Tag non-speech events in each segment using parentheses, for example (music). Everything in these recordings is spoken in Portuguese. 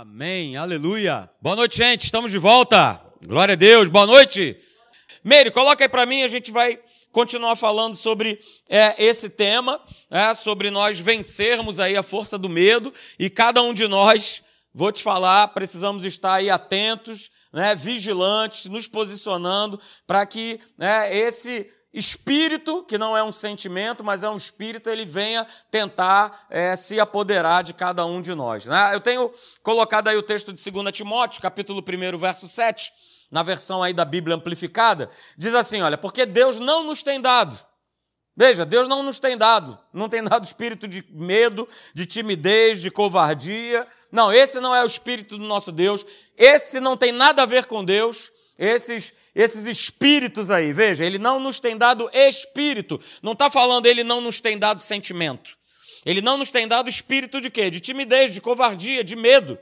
Amém, aleluia. Boa noite, gente, estamos de volta. Glória a Deus, boa noite. Meire, coloca aí para mim, a gente vai continuar falando sobre é, esse tema, é, sobre nós vencermos aí a força do medo e cada um de nós, vou te falar, precisamos estar aí atentos, né, vigilantes, nos posicionando para que né, esse espírito, que não é um sentimento, mas é um espírito, ele venha tentar é, se apoderar de cada um de nós. Né? Eu tenho colocado aí o texto de 2 Timóteo, capítulo 1, verso 7, na versão aí da Bíblia amplificada, diz assim, olha, porque Deus não nos tem dado, veja, Deus não nos tem dado, não tem dado espírito de medo, de timidez, de covardia, não, esse não é o espírito do nosso Deus, esse não tem nada a ver com Deus, esses, esses espíritos aí, veja, ele não nos tem dado espírito, não está falando ele não nos tem dado sentimento. Ele não nos tem dado espírito de quê? De timidez, de covardia, de medo.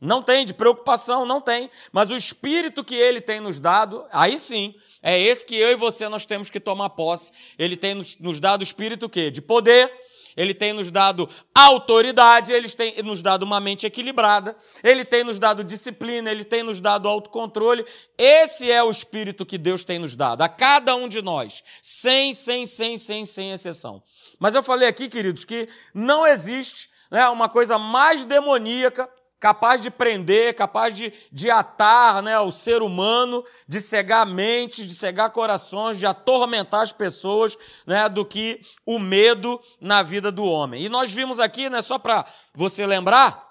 Não tem, de preocupação, não tem. Mas o espírito que ele tem nos dado, aí sim, é esse que eu e você nós temos que tomar posse. Ele tem nos, nos dado espírito o quê? De poder, ele tem nos dado autoridade, ele tem nos dado uma mente equilibrada, ele tem nos dado disciplina, ele tem nos dado autocontrole. Esse é o espírito que Deus tem nos dado, a cada um de nós, sem, sem, sem, sem, sem exceção. Mas eu falei aqui, queridos, que não existe né, uma coisa mais demoníaca capaz de prender, capaz de, de atar né, o ser humano, de cegar mentes, de cegar corações, de atormentar as pessoas, né, do que o medo na vida do homem. E nós vimos aqui, né, só para você lembrar,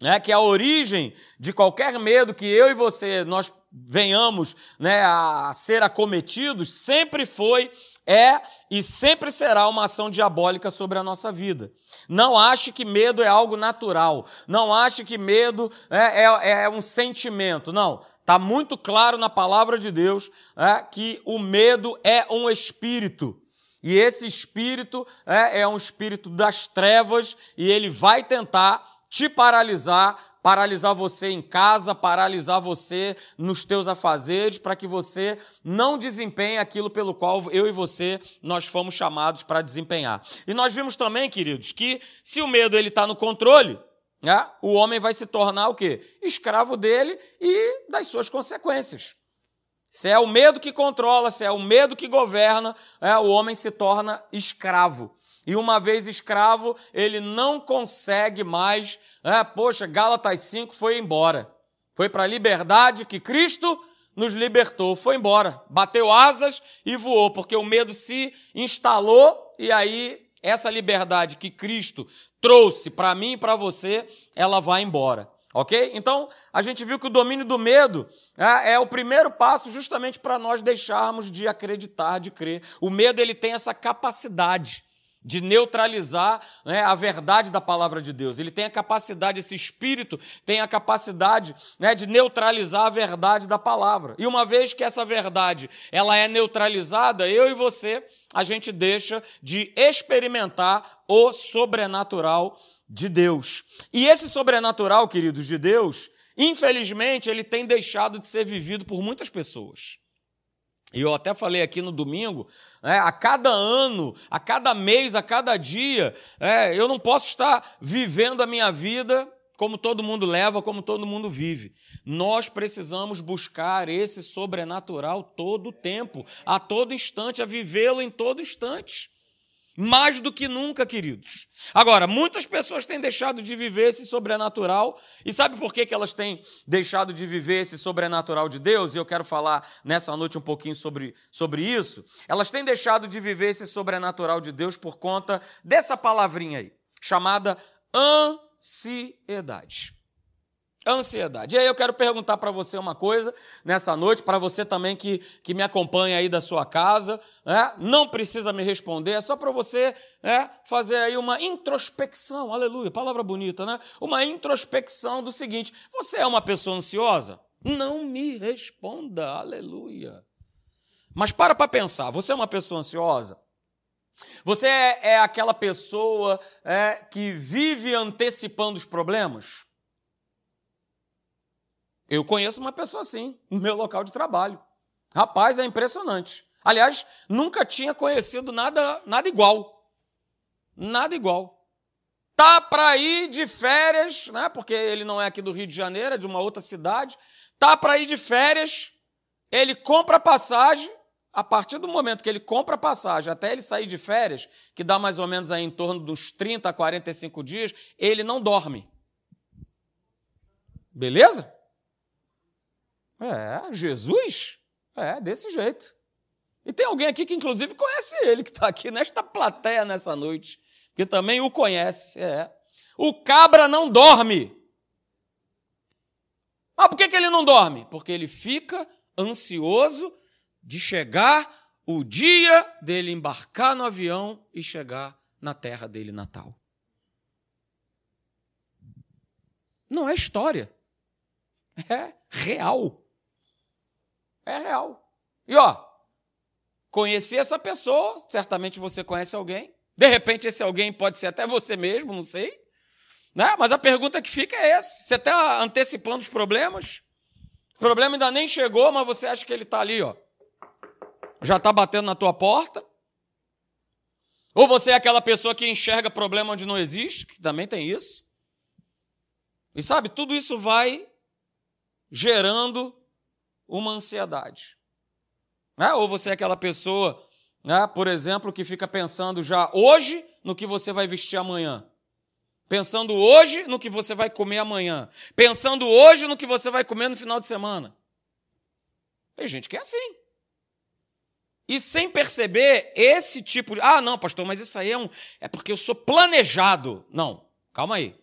né, que a origem de qualquer medo que eu e você nós venhamos né, a ser acometidos sempre foi é e sempre será uma ação diabólica sobre a nossa vida. Não ache que medo é algo natural. Não ache que medo é, é, é um sentimento. Não. Está muito claro na palavra de Deus é, que o medo é um espírito. E esse espírito é, é um espírito das trevas e ele vai tentar te paralisar paralisar você em casa, paralisar você nos teus afazeres, para que você não desempenhe aquilo pelo qual eu e você nós fomos chamados para desempenhar. E nós vimos também, queridos, que se o medo ele está no controle, né, o homem vai se tornar o quê? Escravo dele e das suas consequências. Se é o medo que controla, se é o medo que governa, é, o homem se torna escravo. E uma vez escravo, ele não consegue mais. É, poxa, Gálatas 5 foi embora. Foi para a liberdade que Cristo nos libertou. Foi embora. Bateu asas e voou, porque o medo se instalou e aí essa liberdade que Cristo trouxe para mim e para você, ela vai embora. Ok? Então, a gente viu que o domínio do medo é, é o primeiro passo justamente para nós deixarmos de acreditar, de crer. O medo ele tem essa capacidade de neutralizar né, a verdade da palavra de Deus. Ele tem a capacidade, esse espírito tem a capacidade né, de neutralizar a verdade da palavra. E uma vez que essa verdade ela é neutralizada, eu e você, a gente deixa de experimentar o sobrenatural de Deus. E esse sobrenatural, queridos, de Deus, infelizmente, ele tem deixado de ser vivido por muitas pessoas. E eu até falei aqui no domingo, né, a cada ano, a cada mês, a cada dia, é, eu não posso estar vivendo a minha vida como todo mundo leva, como todo mundo vive. Nós precisamos buscar esse sobrenatural todo o tempo, a todo instante, a vivê-lo em todo instante. Mais do que nunca, queridos. Agora, muitas pessoas têm deixado de viver esse sobrenatural. E sabe por que, que elas têm deixado de viver esse sobrenatural de Deus? E eu quero falar nessa noite um pouquinho sobre, sobre isso. Elas têm deixado de viver esse sobrenatural de Deus por conta dessa palavrinha aí, chamada ansiedade ansiedade. E aí eu quero perguntar para você uma coisa nessa noite, para você também que, que me acompanha aí da sua casa, né? não precisa me responder, é só para você né, fazer aí uma introspecção, aleluia, palavra bonita, né? Uma introspecção do seguinte: você é uma pessoa ansiosa? Não me responda, aleluia. Mas para para pensar, você é uma pessoa ansiosa? Você é, é aquela pessoa é, que vive antecipando os problemas? Eu conheço uma pessoa assim, no meu local de trabalho. Rapaz, é impressionante. Aliás, nunca tinha conhecido nada, nada igual. Nada igual. tá para ir de férias, né? Porque ele não é aqui do Rio de Janeiro, é de uma outra cidade. Tá para ir de férias, ele compra passagem. A partir do momento que ele compra passagem até ele sair de férias, que dá mais ou menos aí em torno dos 30 a 45 dias, ele não dorme. Beleza? É, Jesus? É, desse jeito. E tem alguém aqui que, inclusive, conhece ele, que está aqui nesta plateia nessa noite, que também o conhece. É. O cabra não dorme. Ah, por que, que ele não dorme? Porque ele fica ansioso de chegar o dia dele embarcar no avião e chegar na terra dele natal. Não é história. É real. É real. E ó, conheci essa pessoa, certamente você conhece alguém. De repente, esse alguém pode ser até você mesmo, não sei. Né? Mas a pergunta que fica é essa: você está antecipando os problemas? O problema ainda nem chegou, mas você acha que ele está ali, ó. Já está batendo na tua porta? Ou você é aquela pessoa que enxerga problema onde não existe, que também tem isso? E sabe, tudo isso vai gerando uma ansiedade. Né? Ou você é aquela pessoa, né, por exemplo, que fica pensando já hoje no que você vai vestir amanhã. Pensando hoje no que você vai comer amanhã. Pensando hoje no que você vai comer no final de semana. Tem gente que é assim. E sem perceber esse tipo de. Ah, não, pastor, mas isso aí é um. É porque eu sou planejado. Não, calma aí.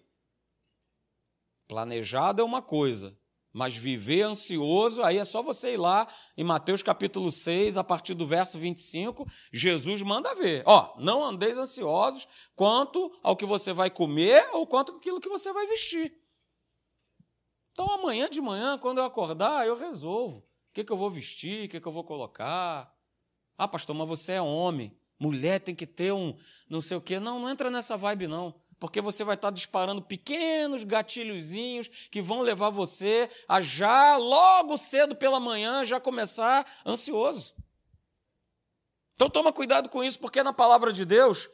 Planejado é uma coisa. Mas viver ansioso, aí é só você ir lá em Mateus capítulo 6, a partir do verso 25, Jesus manda ver. Ó, não andeis ansiosos quanto ao que você vai comer ou quanto aquilo que você vai vestir. Então amanhã de manhã, quando eu acordar, eu resolvo. O que, que eu vou vestir, o que, que eu vou colocar. Ah, pastor, mas você é homem. Mulher tem que ter um não sei o quê. Não, não entra nessa vibe, não porque você vai estar disparando pequenos gatilhozinhos que vão levar você a já, logo cedo pela manhã, já começar ansioso. Então toma cuidado com isso, porque na palavra de Deus,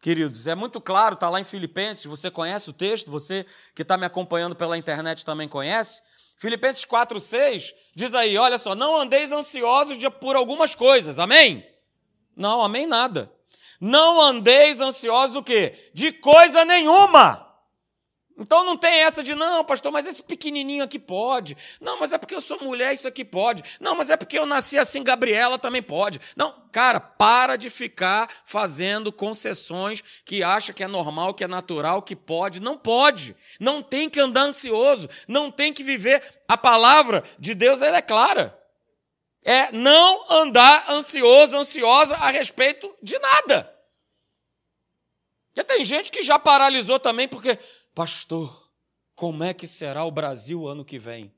queridos, é muito claro, está lá em Filipenses, você conhece o texto, você que está me acompanhando pela internet também conhece. Filipenses 4,6 diz aí: olha só, não andeis ansiosos por algumas coisas, amém? Não, amém nada. Não andeis ansiosos o quê? De coisa nenhuma. Então não tem essa de, não, pastor, mas esse pequenininho aqui pode. Não, mas é porque eu sou mulher, isso aqui pode. Não, mas é porque eu nasci assim, Gabriela também pode. Não, cara, para de ficar fazendo concessões que acha que é normal, que é natural, que pode. Não pode. Não tem que andar ansioso. Não tem que viver. A palavra de Deus, ela é clara é não andar ansioso, ansiosa a respeito de nada. E tem gente que já paralisou também porque, pastor, como é que será o Brasil ano que vem?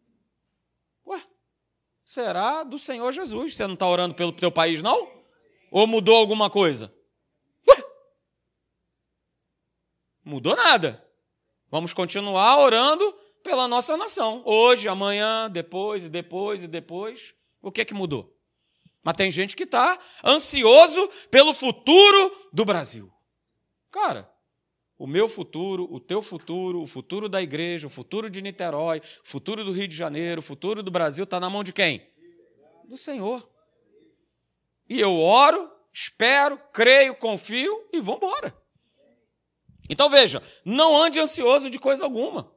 Ué, será do Senhor Jesus. Você não está orando pelo teu país, não? Ou mudou alguma coisa? Ué, mudou nada. Vamos continuar orando pela nossa nação. Hoje, amanhã, depois e depois e depois. O que é que mudou? Mas tem gente que está ansioso pelo futuro do Brasil. Cara, o meu futuro, o teu futuro, o futuro da igreja, o futuro de Niterói, o futuro do Rio de Janeiro, o futuro do Brasil está na mão de quem? Do Senhor. E eu oro, espero, creio, confio e vamos embora. Então veja, não ande ansioso de coisa alguma.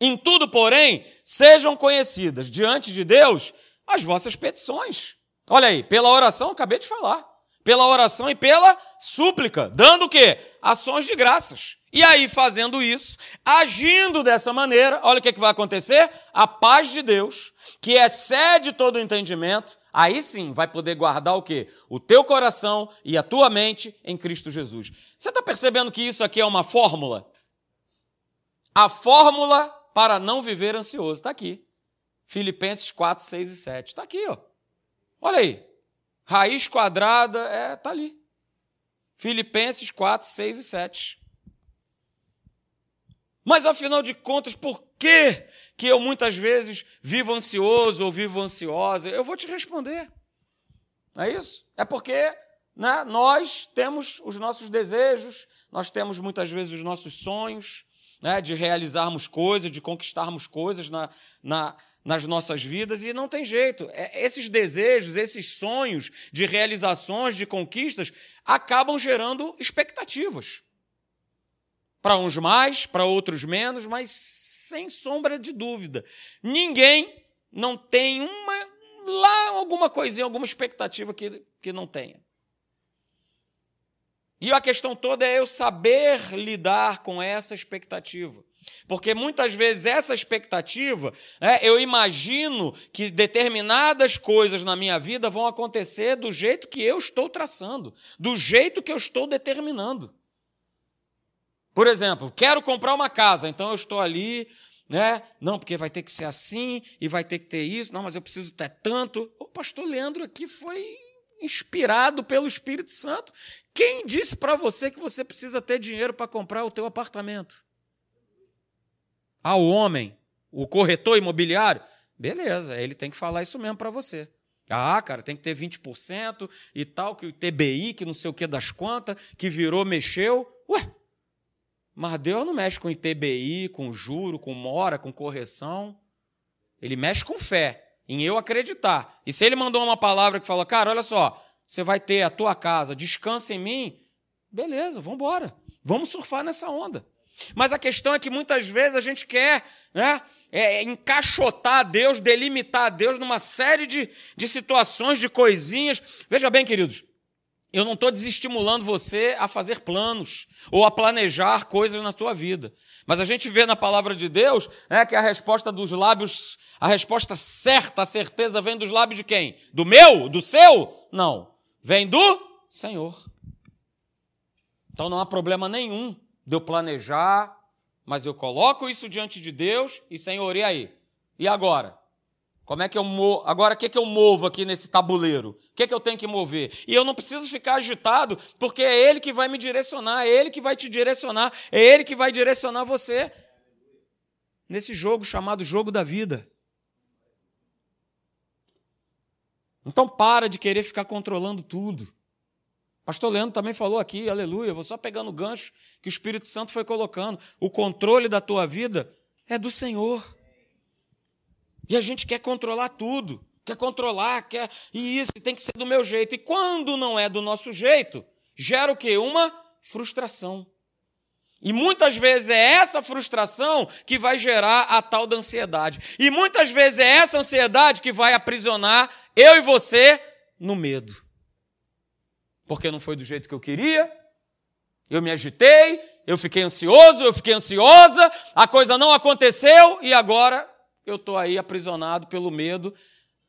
Em tudo, porém, sejam conhecidas diante de Deus as vossas petições. Olha aí, pela oração, acabei de falar. Pela oração e pela súplica, dando o quê? Ações de graças. E aí, fazendo isso, agindo dessa maneira, olha o que, que vai acontecer? A paz de Deus, que excede todo o entendimento, aí sim vai poder guardar o quê? O teu coração e a tua mente em Cristo Jesus. Você está percebendo que isso aqui é uma fórmula? A fórmula para não viver ansioso está aqui. Filipenses 4, 6 e 7. Está aqui, ó. Olha aí. Raiz quadrada, é, tá ali. Filipenses 4, 6 e 7. Mas afinal de contas, por que, que eu muitas vezes vivo ansioso ou vivo ansiosa? Eu vou te responder. Não é isso? É porque né, nós temos os nossos desejos, nós temos muitas vezes os nossos sonhos né, de realizarmos coisas, de conquistarmos coisas na, na, nas nossas vidas, e não tem jeito. É, esses desejos, esses sonhos de realizações, de conquistas, acabam gerando expectativas. Para uns mais, para outros menos, mas sem sombra de dúvida. Ninguém não tem uma lá alguma coisinha, alguma expectativa que, que não tenha. E a questão toda é eu saber lidar com essa expectativa. Porque muitas vezes essa expectativa, é, eu imagino que determinadas coisas na minha vida vão acontecer do jeito que eu estou traçando, do jeito que eu estou determinando. Por exemplo, quero comprar uma casa, então eu estou ali né? Não, porque vai ter que ser assim e vai ter que ter isso. Não, mas eu preciso ter tanto. O pastor Leandro aqui foi inspirado pelo Espírito Santo. Quem disse para você que você precisa ter dinheiro para comprar o teu apartamento? Ao homem, o corretor imobiliário, beleza, ele tem que falar isso mesmo para você. Ah, cara, tem que ter 20% e tal, que o TBI, que não sei o que das contas, que virou, mexeu. Ué, mas Deus não mexe com ITBI, com juro, com mora, com correção. Ele mexe com fé, em eu acreditar. E se ele mandou uma palavra que fala, cara, olha só, você vai ter a tua casa, descansa em mim, beleza, vamos embora. Vamos surfar nessa onda. Mas a questão é que muitas vezes a gente quer né, é, encaixotar Deus, delimitar Deus numa série de, de situações, de coisinhas. Veja bem, queridos, eu não estou desestimulando você a fazer planos ou a planejar coisas na sua vida. Mas a gente vê na palavra de Deus é, que a resposta dos lábios, a resposta certa, a certeza vem dos lábios de quem? Do meu? Do seu? Não. Vem do Senhor. Então não há problema nenhum de eu planejar, mas eu coloco isso diante de Deus e Senhor, e aí? E agora? Como é que eu movo? Agora, o que, é que eu movo aqui nesse tabuleiro? O que, é que eu tenho que mover? E eu não preciso ficar agitado, porque é Ele que vai me direcionar, é Ele que vai te direcionar, é Ele que vai direcionar você nesse jogo chamado jogo da vida. Então para de querer ficar controlando tudo. Pastor Leandro também falou aqui, aleluia, vou só pegando o gancho que o Espírito Santo foi colocando. O controle da tua vida é do Senhor. E a gente quer controlar tudo, quer controlar, quer. E isso tem que ser do meu jeito. E quando não é do nosso jeito, gera o quê? Uma frustração. E muitas vezes é essa frustração que vai gerar a tal da ansiedade. E muitas vezes é essa ansiedade que vai aprisionar eu e você no medo. Porque não foi do jeito que eu queria, eu me agitei, eu fiquei ansioso, eu fiquei ansiosa, a coisa não aconteceu e agora eu estou aí aprisionado pelo medo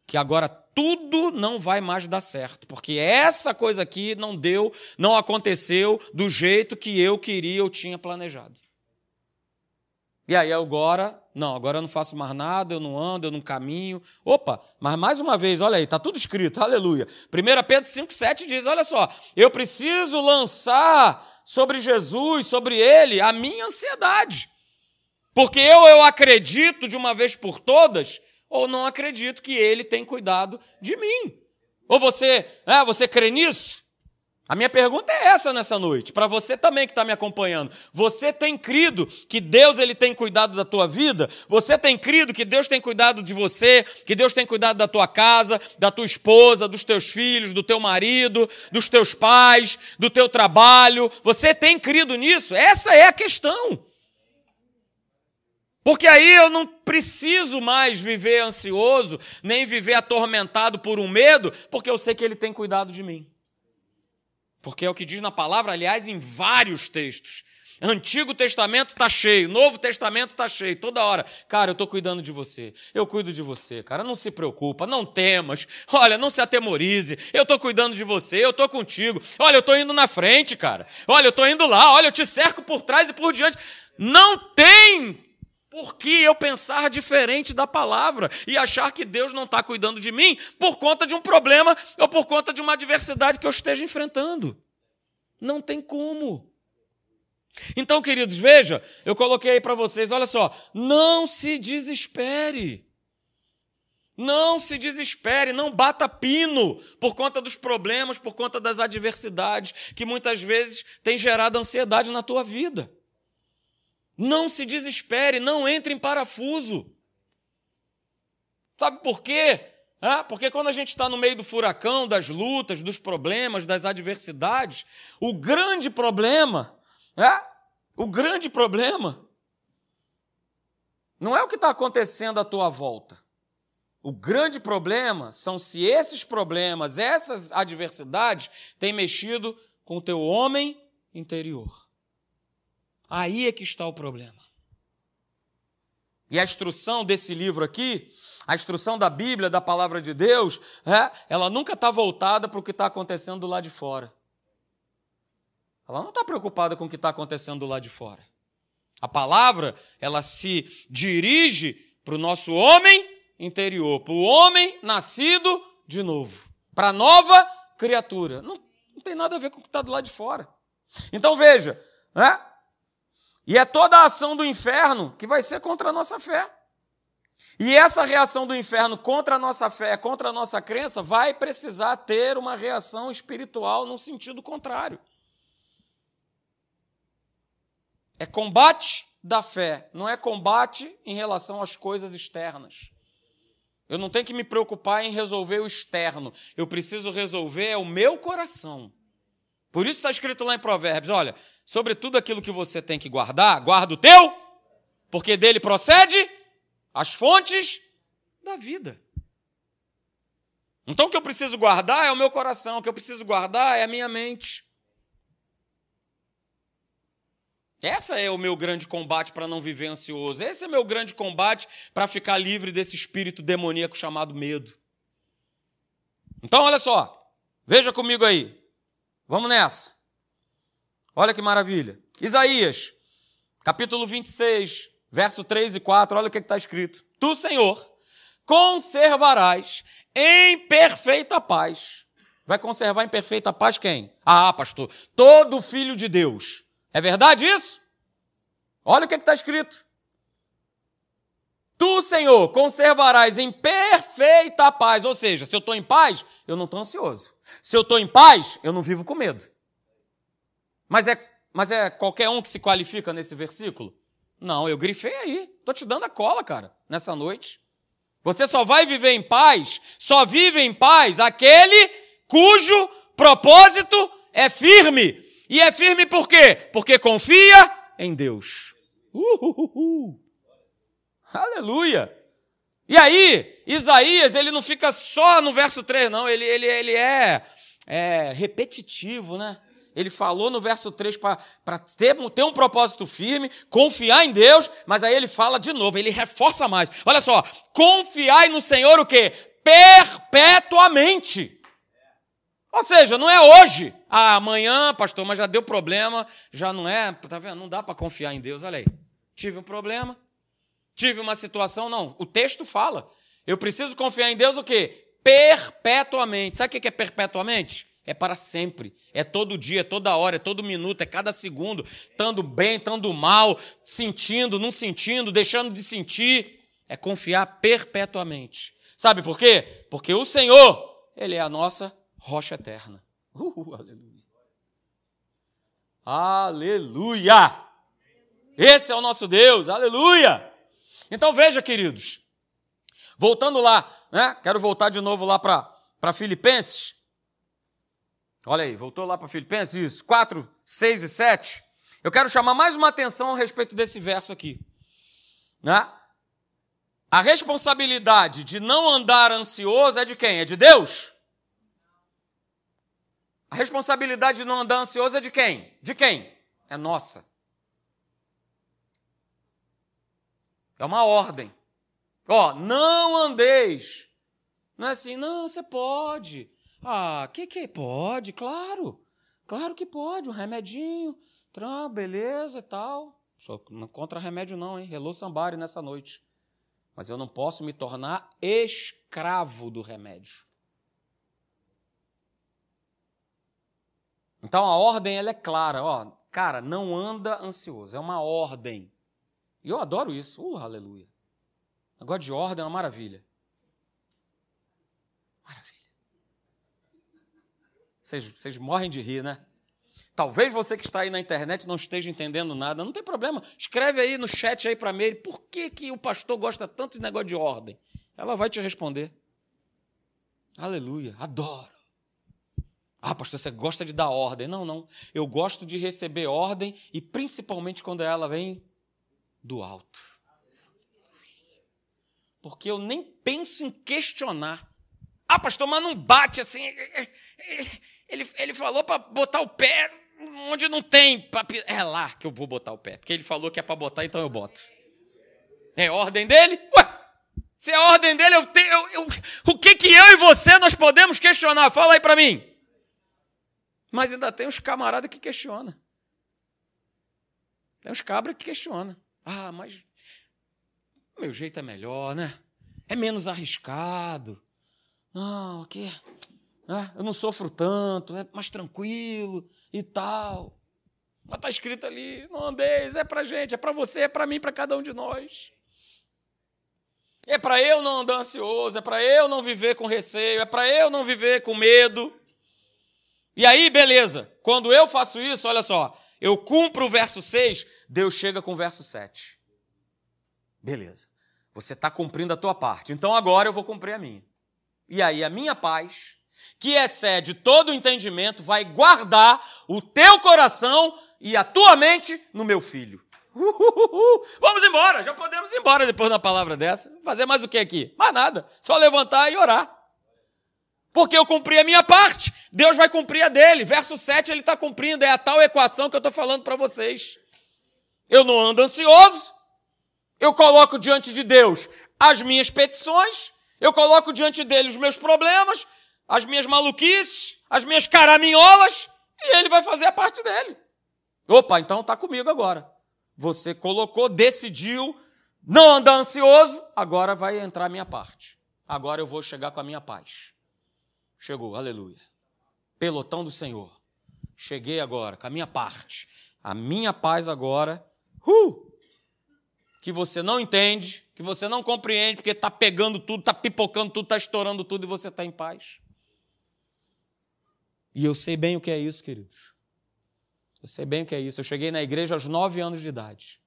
que agora tudo não vai mais dar certo, porque essa coisa aqui não deu, não aconteceu do jeito que eu queria, eu tinha planejado. E aí agora, não, agora eu não faço mais nada, eu não ando, eu não caminho. Opa, mas mais uma vez, olha aí, está tudo escrito, aleluia. 1 Pedro 5,7 diz: olha só, eu preciso lançar sobre Jesus, sobre ele, a minha ansiedade. Porque eu, eu acredito de uma vez por todas, ou não acredito que ele tem cuidado de mim. Ou você, é, você crê nisso? A minha pergunta é essa nessa noite, para você também que está me acompanhando. Você tem crido que Deus ele tem cuidado da tua vida? Você tem crido que Deus tem cuidado de você, que Deus tem cuidado da tua casa, da tua esposa, dos teus filhos, do teu marido, dos teus pais, do teu trabalho? Você tem crido nisso? Essa é a questão. Porque aí eu não preciso mais viver ansioso, nem viver atormentado por um medo, porque eu sei que Ele tem cuidado de mim. Porque é o que diz na palavra, aliás, em vários textos. Antigo Testamento está cheio, Novo Testamento está cheio, toda hora. Cara, eu estou cuidando de você, eu cuido de você, cara, não se preocupa, não temas, olha, não se atemorize, eu estou cuidando de você, eu estou contigo, olha, eu estou indo na frente, cara, olha, eu estou indo lá, olha, eu te cerco por trás e por diante. Não tem por que eu pensar diferente da palavra e achar que Deus não está cuidando de mim por conta de um problema ou por conta de uma adversidade que eu esteja enfrentando? Não tem como. Então, queridos, veja, eu coloquei aí para vocês, olha só, não se desespere. Não se desespere, não bata pino por conta dos problemas, por conta das adversidades que muitas vezes têm gerado ansiedade na tua vida. Não se desespere, não entre em parafuso. Sabe por quê? É, porque quando a gente está no meio do furacão, das lutas, dos problemas, das adversidades, o grande problema, é, o grande problema, não é o que está acontecendo à tua volta. O grande problema são se esses problemas, essas adversidades, têm mexido com o teu homem interior. Aí é que está o problema. E a instrução desse livro aqui, a instrução da Bíblia, da palavra de Deus, é, ela nunca está voltada para o que está acontecendo do lado de fora. Ela não está preocupada com o que está acontecendo do lado de fora. A palavra, ela se dirige para o nosso homem interior, para o homem nascido de novo, para a nova criatura. Não, não, tem nada a ver com o que está do lado de fora. Então veja, né? E é toda a ação do inferno que vai ser contra a nossa fé. E essa reação do inferno contra a nossa fé, contra a nossa crença, vai precisar ter uma reação espiritual no sentido contrário. É combate da fé, não é combate em relação às coisas externas. Eu não tenho que me preocupar em resolver o externo. Eu preciso resolver o meu coração. Por isso está escrito lá em Provérbios: olha, sobre tudo aquilo que você tem que guardar, guarda o teu, porque dele procede as fontes da vida. Então o que eu preciso guardar é o meu coração, o que eu preciso guardar é a minha mente. Essa é o meu grande combate para não viver ansioso. Esse é o meu grande combate para ficar livre desse espírito demoníaco chamado medo. Então, olha só. Veja comigo aí. Vamos nessa. Olha que maravilha. Isaías, capítulo 26, verso 3 e 4. Olha o que está escrito. Tu, Senhor, conservarás em perfeita paz. Vai conservar em perfeita paz quem? Ah, pastor, todo filho de Deus é verdade isso? Olha o que está escrito. Tu, Senhor, conservarás em perfeita paz. Ou seja, se eu estou em paz, eu não estou ansioso. Se eu estou em paz, eu não vivo com medo. Mas é, mas é qualquer um que se qualifica nesse versículo? Não, eu grifei aí. Estou te dando a cola, cara, nessa noite. Você só vai viver em paz, só vive em paz aquele cujo propósito é firme, e é firme por quê? Porque confia em Deus. Uhul. Aleluia! E aí, Isaías, ele não fica só no verso 3, não, ele, ele, ele é, é repetitivo, né? Ele falou no verso 3 para ter, ter um propósito firme, confiar em Deus, mas aí ele fala de novo, ele reforça mais. Olha só, confiai no Senhor o quê? Perpetuamente. Ou seja, não é hoje. Ah, amanhã, pastor, mas já deu problema, já não é, tá vendo? Não dá para confiar em Deus. Olha aí. Tive um problema, tive uma situação, não. O texto fala. Eu preciso confiar em Deus o quê? Perpetuamente. Sabe o que é perpetuamente? É para sempre. É todo dia, é toda hora, é todo minuto, é cada segundo, estando bem, estando mal, sentindo, não sentindo, deixando de sentir. É confiar perpetuamente. Sabe por quê? Porque o Senhor, Ele é a nossa rocha eterna. Uh, aleluia. Aleluia! Esse é o nosso Deus, aleluia! Então veja, queridos, voltando lá, né? Quero voltar de novo lá para Filipenses. Olha aí, voltou lá para Filipenses, isso, 4, 6 e 7. Eu quero chamar mais uma atenção a respeito desse verso aqui. Né? A responsabilidade de não andar ansioso é de quem? É de Deus? A responsabilidade de não andar ansioso é de quem? De quem? É nossa. É uma ordem. Ó, não andeis. Não é assim, não, você pode. Ah, que que pode? Claro. Claro que pode, um remedinho, tram, beleza e tal. Só não contra remédio não, hein? Hello Sambari nessa noite. Mas eu não posso me tornar escravo do remédio. Então a ordem ela é clara, ó, cara, não anda ansioso, é uma ordem. E eu adoro isso, uh, aleluia. Agora de ordem é uma maravilha. Maravilha. Vocês, vocês morrem de rir, né? Talvez você que está aí na internet não esteja entendendo nada, não tem problema. Escreve aí no chat aí para Mary por que, que o pastor gosta tanto de negócio de ordem. Ela vai te responder. Aleluia, adoro. Ah, pastor, você gosta de dar ordem. Não, não. Eu gosto de receber ordem e principalmente quando ela vem do alto. Porque eu nem penso em questionar. Ah, pastor, mas não bate assim. Ele, ele falou para botar o pé onde não tem. É lá que eu vou botar o pé. Porque ele falou que é para botar, então eu boto. É ordem dele? Ué, se é ordem dele, eu tenho, eu, eu, o que, que eu e você nós podemos questionar? Fala aí para mim. Mas ainda tem uns camaradas que questionam. Tem uns cabras que questionam. Ah, mas meu jeito é melhor, né? É menos arriscado. Não, aqui né? eu não sofro tanto, é mais tranquilo e tal. Mas está escrito ali, não andeis, é para gente, é para você, é para mim, para cada um de nós. É para eu não andar ansioso, é para eu não viver com receio, é para eu não viver com medo. E aí, beleza, quando eu faço isso, olha só, eu cumpro o verso 6, Deus chega com o verso 7. Beleza, você está cumprindo a tua parte, então agora eu vou cumprir a minha. E aí, a minha paz, que excede todo o entendimento, vai guardar o teu coração e a tua mente no meu filho. Uhuhu. Vamos embora, já podemos ir embora depois da palavra dessa. Fazer mais o que aqui? Mais nada, só levantar e orar. Porque eu cumpri a minha parte, Deus vai cumprir a dele. Verso 7 ele está cumprindo, é a tal equação que eu estou falando para vocês. Eu não ando ansioso, eu coloco diante de Deus as minhas petições, eu coloco diante dele os meus problemas, as minhas maluquices, as minhas caraminholas, e ele vai fazer a parte dele. Opa, então está comigo agora. Você colocou, decidiu, não andar ansioso, agora vai entrar a minha parte. Agora eu vou chegar com a minha paz. Chegou, aleluia. Pelotão do Senhor. Cheguei agora com a minha parte. A minha paz agora, uh, que você não entende, que você não compreende, porque está pegando tudo, está pipocando tudo, está estourando tudo e você está em paz. E eu sei bem o que é isso, queridos. Eu sei bem o que é isso. Eu cheguei na igreja aos nove anos de idade.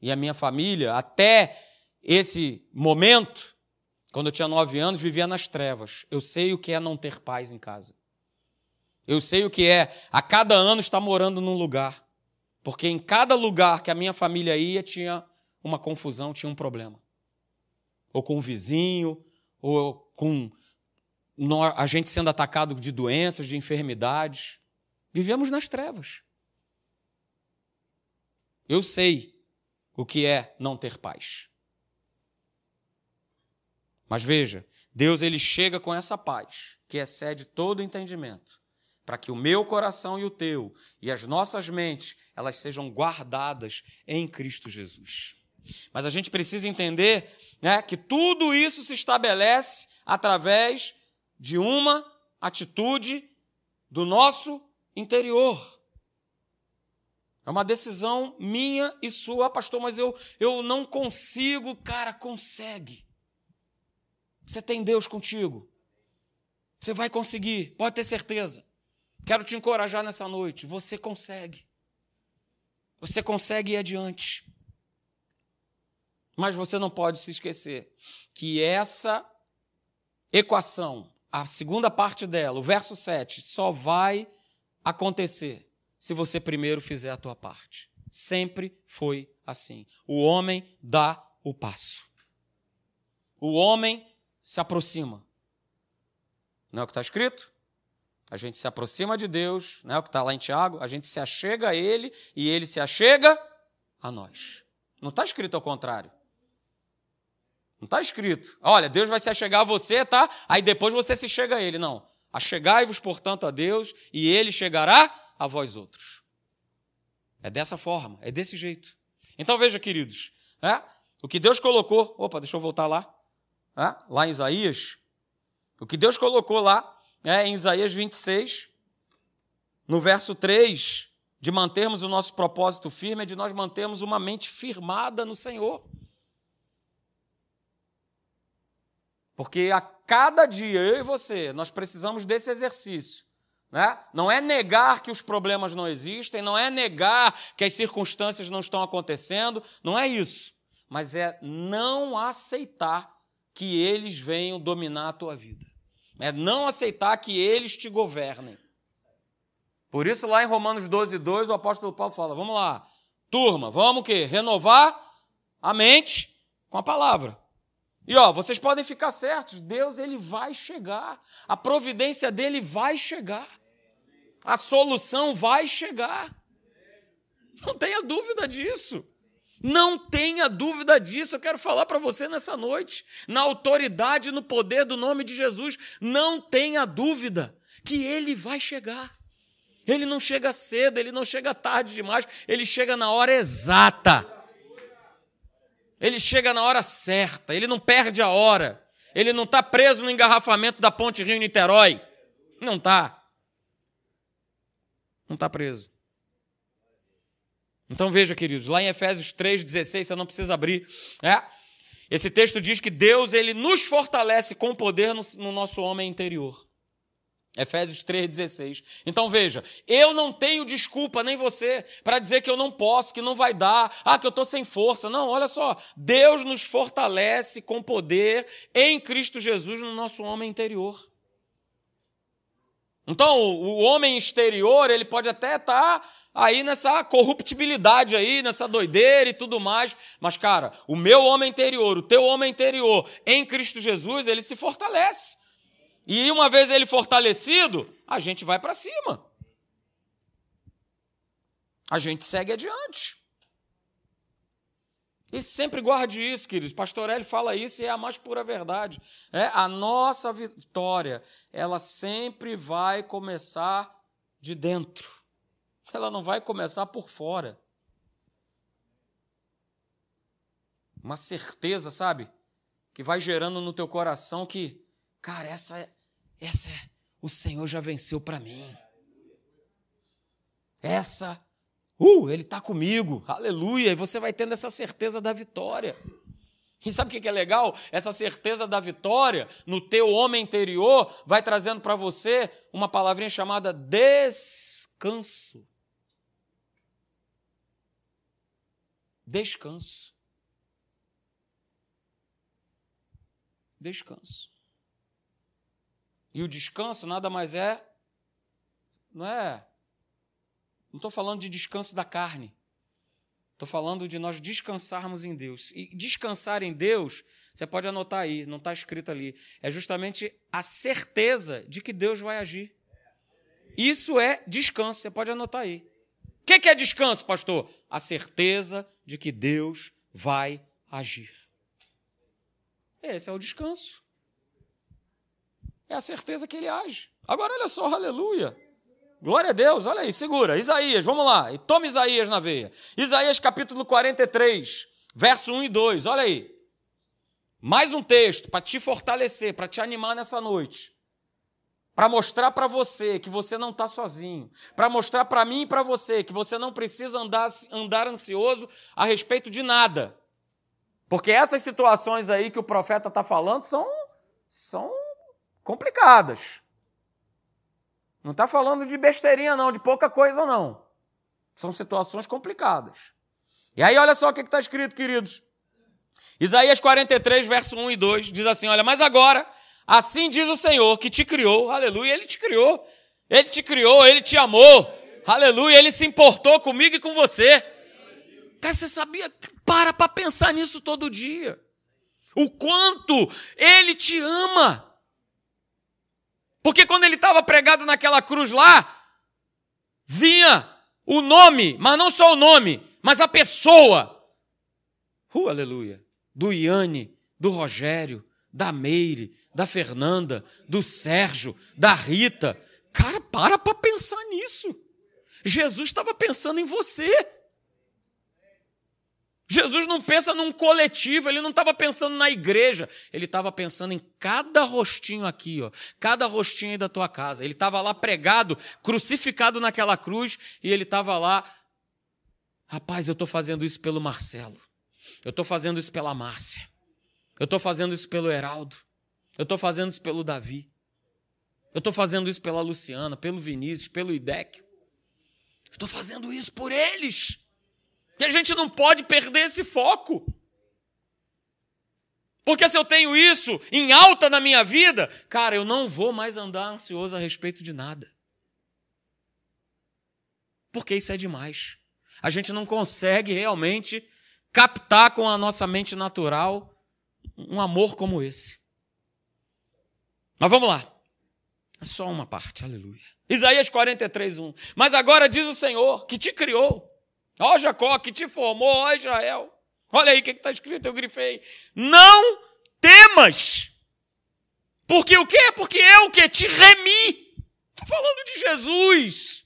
E a minha família, até esse momento, quando eu tinha nove anos, vivia nas trevas. Eu sei o que é não ter paz em casa. Eu sei o que é a cada ano estar morando num lugar. Porque em cada lugar que a minha família ia, tinha uma confusão, tinha um problema. Ou com o vizinho, ou com a gente sendo atacado de doenças, de enfermidades. Vivemos nas trevas. Eu sei o que é não ter paz. Mas veja, Deus ele chega com essa paz que excede todo entendimento, para que o meu coração e o teu e as nossas mentes elas sejam guardadas em Cristo Jesus. Mas a gente precisa entender né, que tudo isso se estabelece através de uma atitude do nosso interior. É uma decisão minha e sua, pastor, mas eu, eu não consigo. Cara, consegue. Você tem Deus contigo. Você vai conseguir, pode ter certeza. Quero te encorajar nessa noite. Você consegue. Você consegue ir adiante. Mas você não pode se esquecer que essa equação a segunda parte dela, o verso 7, só vai acontecer se você primeiro fizer a tua parte. Sempre foi assim. O homem dá o passo. O homem se aproxima. Não é o que está escrito? A gente se aproxima de Deus, não é o que está lá em Tiago? A gente se achega a Ele e Ele se achega a nós. Não está escrito ao contrário. Não está escrito. Olha, Deus vai se achegar a você, tá? Aí depois você se chega a Ele. Não. Achegai-vos, portanto, a Deus, e Ele chegará a vós outros. É dessa forma, é desse jeito. Então veja, queridos, é? o que Deus colocou. Opa, deixa eu voltar lá. É? Lá em Isaías. O que Deus colocou lá, é, em Isaías 26, no verso 3, de mantermos o nosso propósito firme, é de nós mantermos uma mente firmada no Senhor. Porque a cada dia, eu e você, nós precisamos desse exercício. Né? Não é negar que os problemas não existem, não é negar que as circunstâncias não estão acontecendo, não é isso. Mas é não aceitar que eles venham dominar a tua vida. É não aceitar que eles te governem. Por isso, lá em Romanos 12, 2, o apóstolo Paulo fala: vamos lá, turma, vamos o quê? Renovar a mente com a palavra. E ó, vocês podem ficar certos, Deus ele vai chegar. A providência dele vai chegar. A solução vai chegar. Não tenha dúvida disso. Não tenha dúvida disso. Eu quero falar para você nessa noite, na autoridade no poder do nome de Jesus, não tenha dúvida que ele vai chegar. Ele não chega cedo, ele não chega tarde demais, ele chega na hora exata. Ele chega na hora certa, ele não perde a hora. Ele não está preso no engarrafamento da Ponte Rio-Niterói. Não está. Não está preso. Então veja, queridos, lá em Efésios 3,16, você não precisa abrir. É? Esse texto diz que Deus ele nos fortalece com poder no, no nosso homem interior. Efésios 3,16. Então veja, eu não tenho desculpa, nem você, para dizer que eu não posso, que não vai dar, ah, que eu estou sem força. Não, olha só. Deus nos fortalece com poder em Cristo Jesus no nosso homem interior. Então, o homem exterior, ele pode até estar tá aí nessa corruptibilidade aí, nessa doideira e tudo mais, mas cara, o meu homem interior, o teu homem interior em Cristo Jesus, ele se fortalece. E uma vez ele fortalecido, a gente vai para cima. A gente segue adiante. E sempre guarde isso, queridos. Pastor Eli fala isso e é a mais pura verdade. É, a nossa vitória, ela sempre vai começar de dentro. Ela não vai começar por fora. Uma certeza, sabe? Que vai gerando no teu coração que, cara, essa é, essa é, o Senhor já venceu para mim. Essa, uh, Ele está comigo, aleluia, e você vai tendo essa certeza da vitória. E sabe o que é legal? Essa certeza da vitória no teu homem interior vai trazendo para você uma palavrinha chamada descanso. Descanso. Descanso. E o descanso nada mais é, não é? Não estou falando de descanso da carne. Estou falando de nós descansarmos em Deus. E descansar em Deus, você pode anotar aí, não está escrito ali. É justamente a certeza de que Deus vai agir. Isso é descanso, você pode anotar aí. O que é descanso, pastor? A certeza de que Deus vai agir. Esse é o descanso. É a certeza que ele age. Agora, olha só, aleluia. Glória a Deus, olha aí, segura. Isaías, vamos lá. E toma Isaías na veia. Isaías capítulo 43, verso 1 e 2, olha aí. Mais um texto para te fortalecer, para te animar nessa noite. Para mostrar para você que você não está sozinho. Para mostrar para mim e para você que você não precisa andar, andar ansioso a respeito de nada. Porque essas situações aí que o profeta está falando são, são complicadas. Não está falando de besteirinha, não, de pouca coisa, não. São situações complicadas. E aí, olha só o que está escrito, queridos. Isaías 43, verso 1 e 2, diz assim: Olha, mas agora, assim diz o Senhor que te criou, aleluia, ele te criou, ele te criou, ele te amou, aleluia, ele se importou comigo e com você. Cara, você sabia? Para para pensar nisso todo dia. O quanto ele te ama. Porque quando ele estava pregado naquela cruz lá, vinha o nome, mas não só o nome, mas a pessoa. Uh, aleluia. Do Iane, do Rogério, da Meire, da Fernanda, do Sérgio, da Rita. Cara, para para pensar nisso. Jesus estava pensando em você. Jesus não pensa num coletivo, ele não estava pensando na igreja, ele estava pensando em cada rostinho aqui, ó, cada rostinho aí da tua casa. Ele estava lá pregado, crucificado naquela cruz, e ele estava lá. Rapaz, eu estou fazendo isso pelo Marcelo, eu estou fazendo isso pela Márcia, eu estou fazendo isso pelo Heraldo, eu estou fazendo isso pelo Davi, Eu estou fazendo isso pela Luciana, pelo Vinícius, pelo Idec. Estou fazendo isso por eles. E a gente não pode perder esse foco. Porque se eu tenho isso em alta na minha vida, cara, eu não vou mais andar ansioso a respeito de nada. Porque isso é demais. A gente não consegue realmente captar com a nossa mente natural um amor como esse. Mas vamos lá. É só uma parte, aleluia. Isaías 43, 1. Mas agora diz o Senhor que te criou. Ó Jacó, que te formou, ó Israel. Olha aí o que está escrito, eu grifei. Não temas. Porque o quê? Porque eu que te remi. Estou falando de Jesus.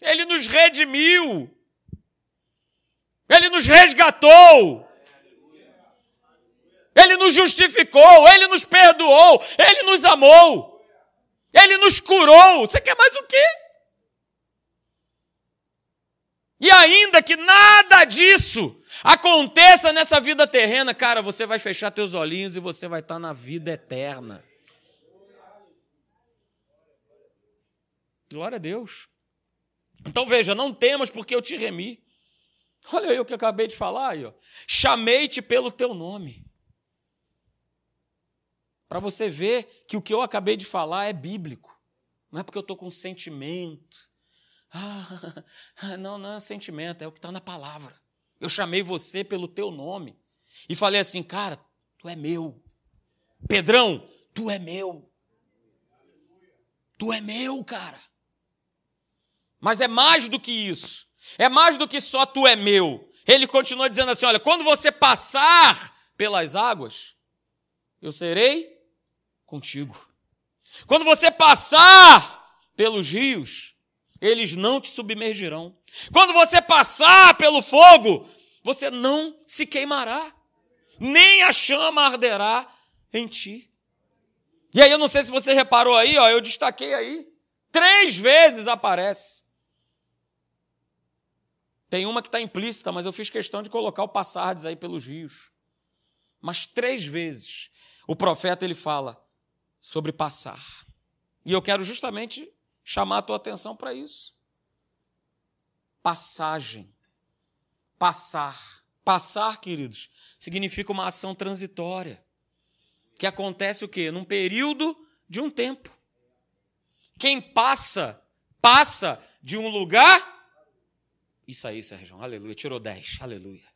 Ele nos redimiu. Ele nos resgatou. Ele nos justificou, ele nos perdoou, ele nos amou. Ele nos curou. Você quer mais o quê? E ainda que nada disso aconteça nessa vida terrena, cara, você vai fechar teus olhinhos e você vai estar na vida eterna. Glória a Deus. Então veja, não temos porque eu te remi. Olha aí o que eu acabei de falar aí, ó. Chamei-te pelo teu nome. Para você ver que o que eu acabei de falar é bíblico. Não é porque eu estou com sentimento. (laughs) Ah, não, não é sentimento, é o que está na palavra. Eu chamei você pelo teu nome. E falei assim, cara, tu é meu. Pedrão, tu é meu. Tu é meu, cara. Mas é mais do que isso. É mais do que só tu é meu. Ele continua dizendo assim: olha, quando você passar pelas águas, eu serei contigo. Quando você passar pelos rios, eles não te submergirão. Quando você passar pelo fogo, você não se queimará, nem a chama arderá em ti. E aí eu não sei se você reparou aí, ó, eu destaquei aí, três vezes aparece. Tem uma que está implícita, mas eu fiz questão de colocar o passardes aí pelos rios. Mas três vezes o profeta ele fala: sobre passar. E eu quero justamente chamar a tua atenção para isso. Passagem. Passar. Passar, queridos, significa uma ação transitória. Que acontece o quê? Num período de um tempo. Quem passa, passa de um lugar. Isso aí, Sérgio, aleluia. Tirou 10, aleluia.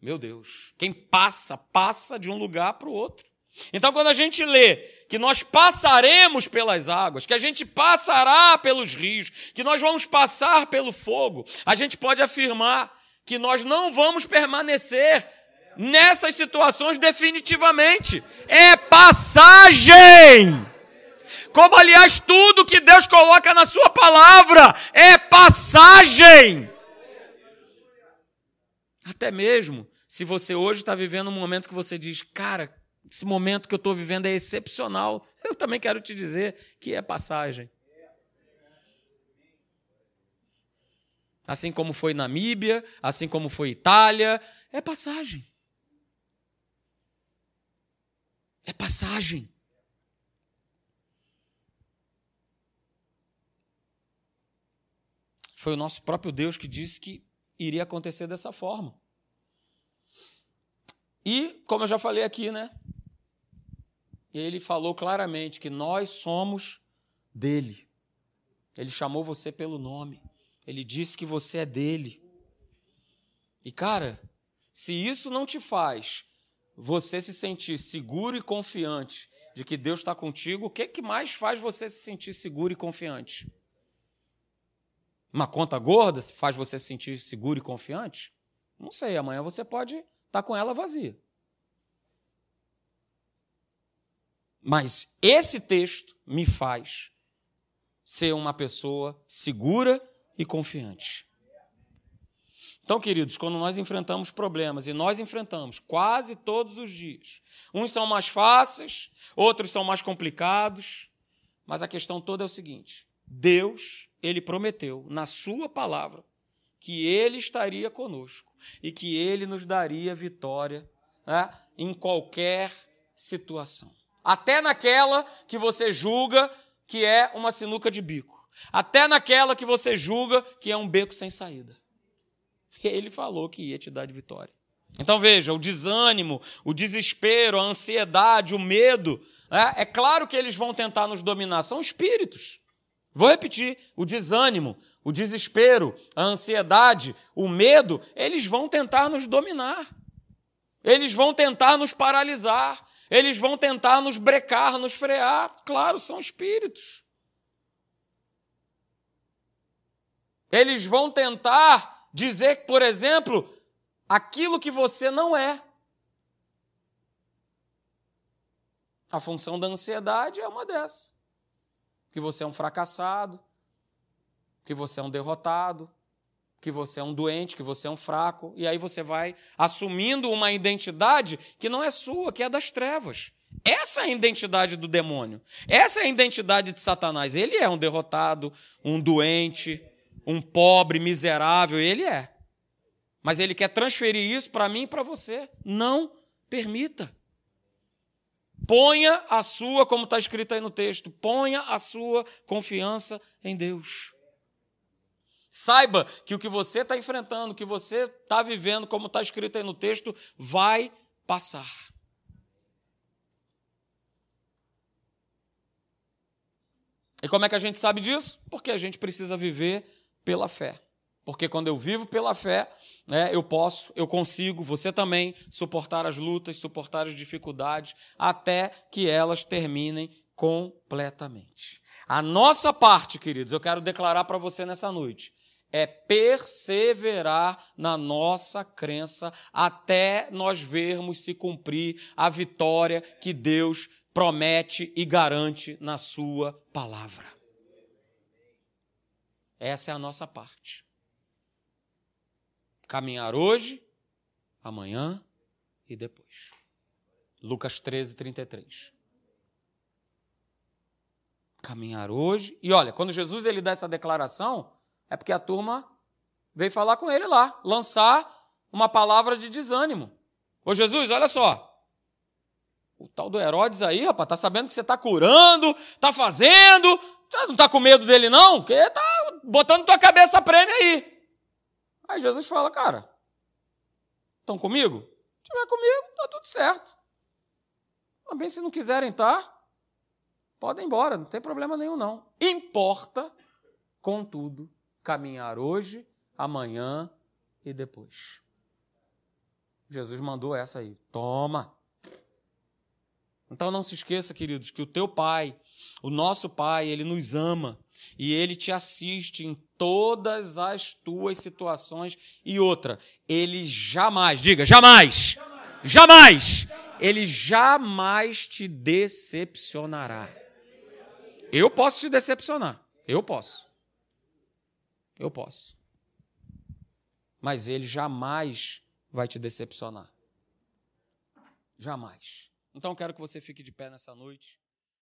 Meu Deus. Quem passa, passa de um lugar para o outro. Então, quando a gente lê que nós passaremos pelas águas, que a gente passará pelos rios, que nós vamos passar pelo fogo, a gente pode afirmar que nós não vamos permanecer nessas situações definitivamente. É passagem. Como, aliás, tudo que Deus coloca na Sua palavra é passagem. Até mesmo se você hoje está vivendo um momento que você diz, cara, esse momento que eu estou vivendo é excepcional. Eu também quero te dizer que é passagem. Assim como foi Namíbia, assim como foi Itália, é passagem. É passagem. Foi o nosso próprio Deus que disse que iria acontecer dessa forma. E, como eu já falei aqui, né? Ele falou claramente que nós somos dele. Ele chamou você pelo nome. Ele disse que você é dele. E cara, se isso não te faz você se sentir seguro e confiante de que Deus está contigo, o que, que mais faz você se sentir seguro e confiante? Uma conta gorda faz você se sentir seguro e confiante? Não sei, amanhã você pode estar tá com ela vazia. Mas esse texto me faz ser uma pessoa segura e confiante. Então, queridos, quando nós enfrentamos problemas, e nós enfrentamos quase todos os dias, uns são mais fáceis, outros são mais complicados, mas a questão toda é o seguinte: Deus, ele prometeu na sua palavra que ele estaria conosco e que ele nos daria vitória né, em qualquer situação. Até naquela que você julga que é uma sinuca de bico. Até naquela que você julga que é um beco sem saída. (laughs) Ele falou que ia te dar de vitória. Então veja, o desânimo, o desespero, a ansiedade, o medo, é, é claro que eles vão tentar nos dominar, são espíritos. Vou repetir: o desânimo, o desespero, a ansiedade, o medo, eles vão tentar nos dominar. Eles vão tentar nos paralisar. Eles vão tentar nos brecar, nos frear. Claro, são espíritos. Eles vão tentar dizer, por exemplo, aquilo que você não é. A função da ansiedade é uma dessas. Que você é um fracassado, que você é um derrotado, que você é um doente, que você é um fraco, e aí você vai assumindo uma identidade que não é sua, que é das trevas. Essa é a identidade do demônio. Essa é a identidade de Satanás. Ele é um derrotado, um doente, um pobre, miserável, ele é. Mas ele quer transferir isso para mim e para você. Não permita. Ponha a sua, como está escrito aí no texto, ponha a sua confiança em Deus. Saiba que o que você está enfrentando, o que você está vivendo, como está escrito aí no texto, vai passar. E como é que a gente sabe disso? Porque a gente precisa viver pela fé. Porque quando eu vivo pela fé, né, eu posso, eu consigo, você também, suportar as lutas, suportar as dificuldades, até que elas terminem completamente. A nossa parte, queridos, eu quero declarar para você nessa noite, é perseverar na nossa crença até nós vermos se cumprir a vitória que Deus promete e garante na Sua palavra. Essa é a nossa parte caminhar hoje, amanhã e depois. Lucas 13, 33. Caminhar hoje. E olha, quando Jesus ele dá essa declaração, é porque a turma veio falar com ele lá, lançar uma palavra de desânimo. Ô Jesus, olha só. O tal do Herodes aí, rapaz, tá sabendo que você tá curando, tá fazendo, não tá com medo dele não? Porque tá botando tua cabeça prêmio aí. Aí Jesus fala, cara, estão comigo? Se estiver comigo, está tudo certo. Também se não quiserem estar, tá, podem ir embora, não tem problema nenhum não. Importa, contudo, caminhar hoje, amanhã e depois. Jesus mandou essa aí. Toma. Então não se esqueça, queridos, que o teu pai, o nosso pai, ele nos ama e ele te assiste em todas as tuas situações. E outra, ele jamais, diga, jamais, jamais, jamais ele jamais te decepcionará. Eu posso te decepcionar, eu posso. Eu posso. Mas ele jamais vai te decepcionar. Jamais. Então quero que você fique de pé nessa noite.